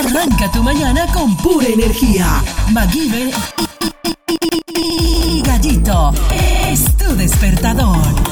Arranca tu mañana con pura energía. MacGyver y Gallito es tu despertador.